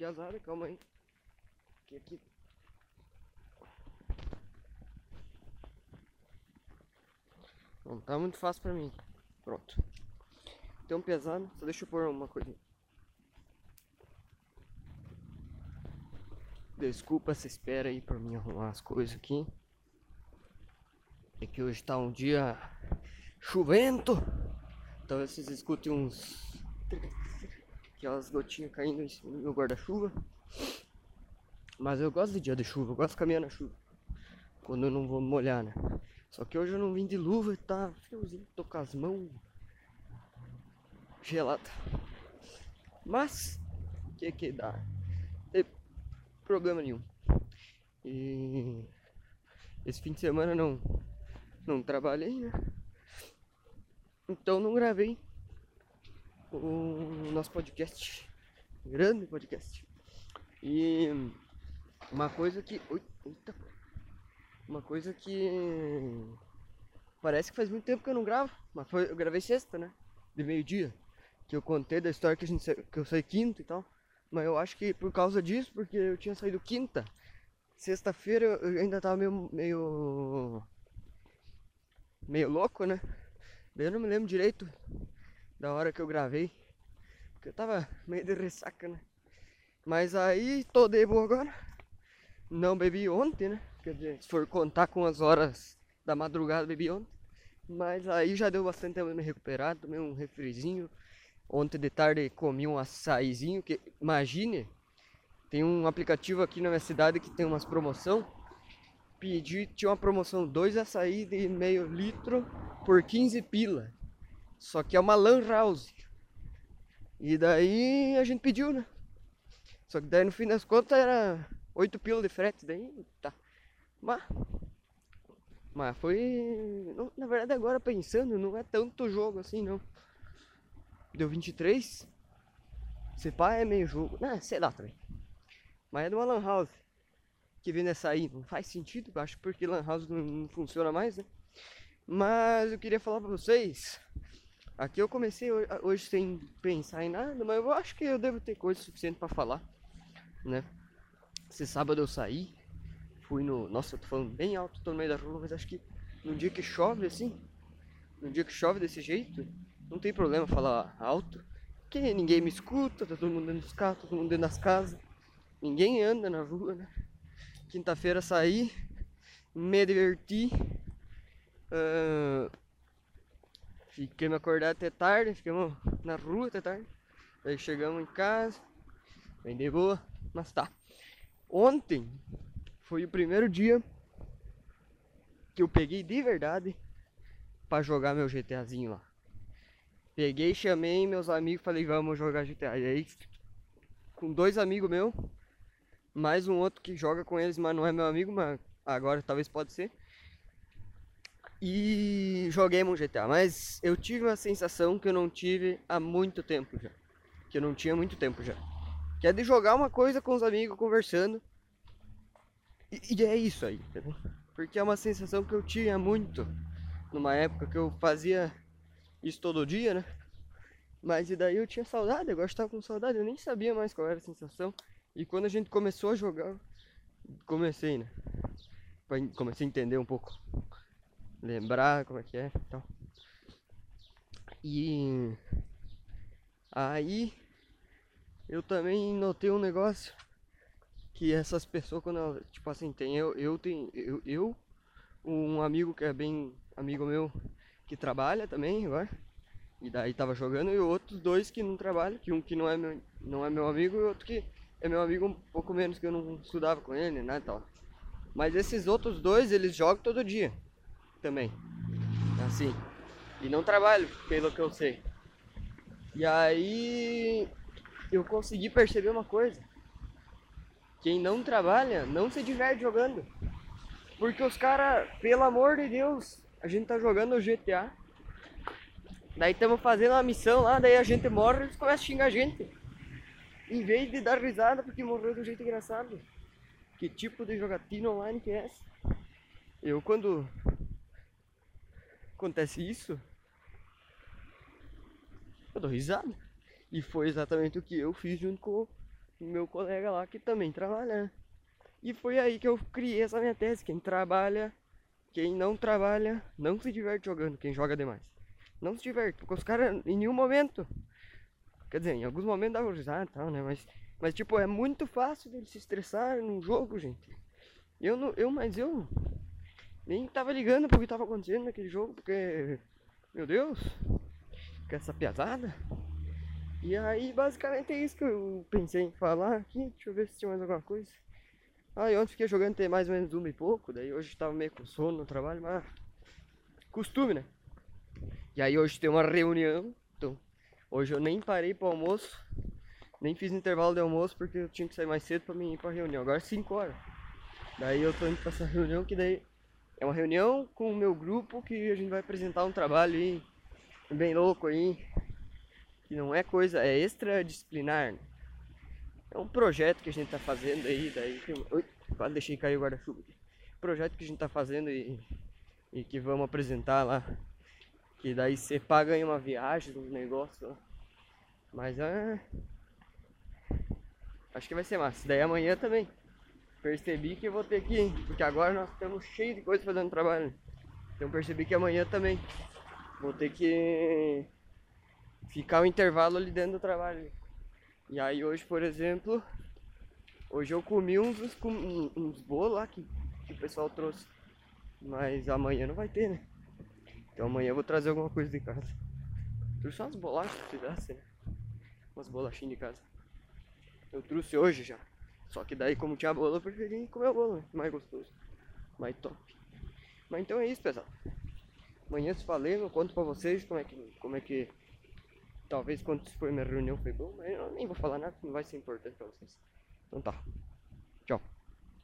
piazada, calma aí. Que aqui. Não tá muito fácil pra mim. Pronto. Tem um pesado, só deixa eu pôr uma coisa. Desculpa essa espera aí pra mim arrumar as coisas aqui. É que hoje tá um dia chovento. Talvez vocês escutem uns. Aquelas gotinhas caindo no guarda-chuva. Mas eu gosto de dia de chuva, eu gosto de caminhar na chuva. Quando eu não vou molhar, né? Só que hoje eu não vim de luva e tá friozinho, tô com as mãos geladas. Mas, o que que dá? Tem problema nenhum. E esse fim de semana não, não trabalhei, né? Então não gravei o nosso podcast. Grande podcast. E uma coisa que. Eita, uma coisa que. Parece que faz muito tempo que eu não gravo. Mas foi, eu gravei sexta, né? De meio-dia. Que eu contei da história que, a gente, que eu saí quinta e tal. Mas eu acho que por causa disso, porque eu tinha saído quinta. Sexta-feira eu ainda tava meio. meio. meio louco, né? Eu não me lembro direito da hora que eu gravei. Porque eu tava meio de ressaca, né? Mas aí tô de boa agora. Não bebi ontem, né? Quer dizer, se for contar com as horas da madrugada, bebi ontem. Mas aí já deu bastante tempo de me recuperar. Tomei um refrizinho. Ontem de tarde comi um açaizinho. Que, imagine, tem um aplicativo aqui na minha cidade que tem umas promoção. Pedi, tinha uma promoção, dois açaí de meio litro por 15 pila. Só que é uma lan house. E daí a gente pediu, né? Só que daí no fim das contas era 8 pila de frete, daí tá. Mas, mas foi. Não, na verdade agora pensando, não é tanto jogo assim não. Deu 23. Se pá é meio jogo. Não, sei lá também. Mas é de uma lan house. Que vem nessa aí. Não faz sentido, acho porque lan house não, não funciona mais, né? Mas eu queria falar pra vocês. Aqui eu comecei hoje sem pensar em nada, mas eu acho que eu devo ter coisa suficiente para falar, né? Esse sábado eu saí, fui no. Nossa, eu tô falando bem alto, tô no meio da rua, mas acho que no dia que chove assim, no dia que chove desse jeito, não tem problema falar alto, porque ninguém me escuta, tá todo mundo dentro dos carros, todo mundo dentro das casas, ninguém anda na rua, né? Quinta-feira saí, me diverti. Uh, fiquei me acordado até tarde, ficamos na rua até tarde. Aí chegamos em casa, bem de boa, mas tá. Ontem foi o primeiro dia que eu peguei de verdade para jogar meu GTAzinho lá. Peguei, chamei meus amigos, falei, vamos jogar GTA. E aí, com dois amigos meus, mais um outro que joga com eles, mas não é meu amigo, mas agora talvez pode ser. E joguei um GTA, mas eu tive uma sensação que eu não tive há muito tempo já. Que eu não tinha muito tempo já. Que é de jogar uma coisa com os amigos conversando. E, e é isso aí, entendeu? Porque é uma sensação que eu tinha muito numa época que eu fazia isso todo dia, né? Mas e daí eu tinha saudade, agora estava com saudade, eu nem sabia mais qual era a sensação. E quando a gente começou a jogar, comecei, né? Comecei a entender um pouco. Lembrar como é que é então. E aí eu também notei um negócio que essas pessoas quando elas, tipo assim, tem eu, eu tenho eu, eu um amigo que é bem amigo meu que trabalha também agora. E daí tava jogando e outros dois que não trabalham, que um que não é meu, não é meu amigo e outro que é meu amigo um pouco menos que eu não estudava com ele, né, tal. Mas esses outros dois, eles jogam todo dia também. Assim. E não trabalho, pelo que eu sei. E aí eu consegui perceber uma coisa. Quem não trabalha não se diverte jogando. Porque os caras, pelo amor de Deus, a gente tá jogando o GTA. Daí estamos fazendo uma missão lá, daí a gente morre eles começam a xingar a gente. Em vez de dar risada porque morreu de um jeito engraçado. Que tipo de jogatina online que é essa? Eu quando acontece isso, eu dou risada. E foi exatamente o que eu fiz junto com meu colega lá que também trabalha. Né? E foi aí que eu criei essa minha tese. Quem trabalha, quem não trabalha, não se diverte jogando. Quem joga demais. Não se diverte, porque os caras em nenhum momento. Quer dizer, em alguns momentos dá usar e tal, né? Mas, mas tipo, é muito fácil dele se estressar num jogo, gente. Eu não. Eu, mas eu nem tava ligando pro que tava acontecendo naquele jogo, porque. Meu Deus! Com essa piazada. E aí basicamente é isso que eu pensei em falar aqui. Deixa eu ver se tinha mais alguma coisa. Ah, eu ontem fiquei jogando até mais ou menos uma e pouco, daí hoje tava meio com sono no trabalho, mas costume, né? E aí hoje tem uma reunião, então hoje eu nem parei pro almoço, nem fiz intervalo de almoço porque eu tinha que sair mais cedo pra mim ir pra reunião. Agora 5 horas. Daí eu tô indo pra essa reunião que daí é uma reunião com o meu grupo que a gente vai apresentar um trabalho aí bem louco aí. Que não é coisa, é extradisciplinar. Né? É um projeto que a gente tá fazendo aí, daí. Ui, quase deixei cair o guarda-chuva aqui. Projeto que a gente tá fazendo e, e que vamos apresentar lá. Que daí você paga em uma viagem, um negócio. Mas é. Acho que vai ser massa. Daí amanhã também percebi que vou ter que. Porque agora nós estamos cheios de coisa fazendo trabalho. Então percebi que amanhã também vou ter que ficar o intervalo ali dentro do trabalho. E aí hoje, por exemplo, hoje eu comi uns, uns, uns bolos lá que, que o pessoal trouxe. Mas amanhã não vai ter, né? Então amanhã eu vou trazer alguma coisa de casa. Trouxe umas bolachas se fizesse, né? Umas bolachinhas de casa. Eu trouxe hoje já. Só que daí, como tinha bolo, eu preferi comer o bolo, né? mais gostoso, mais top. Mas então é isso, pessoal. Amanhã se falei, eu conto pra vocês como é que. Como é que talvez quando foi minha reunião foi bom, mas eu nem vou falar nada, não vai ser importante pra vocês. Então tá.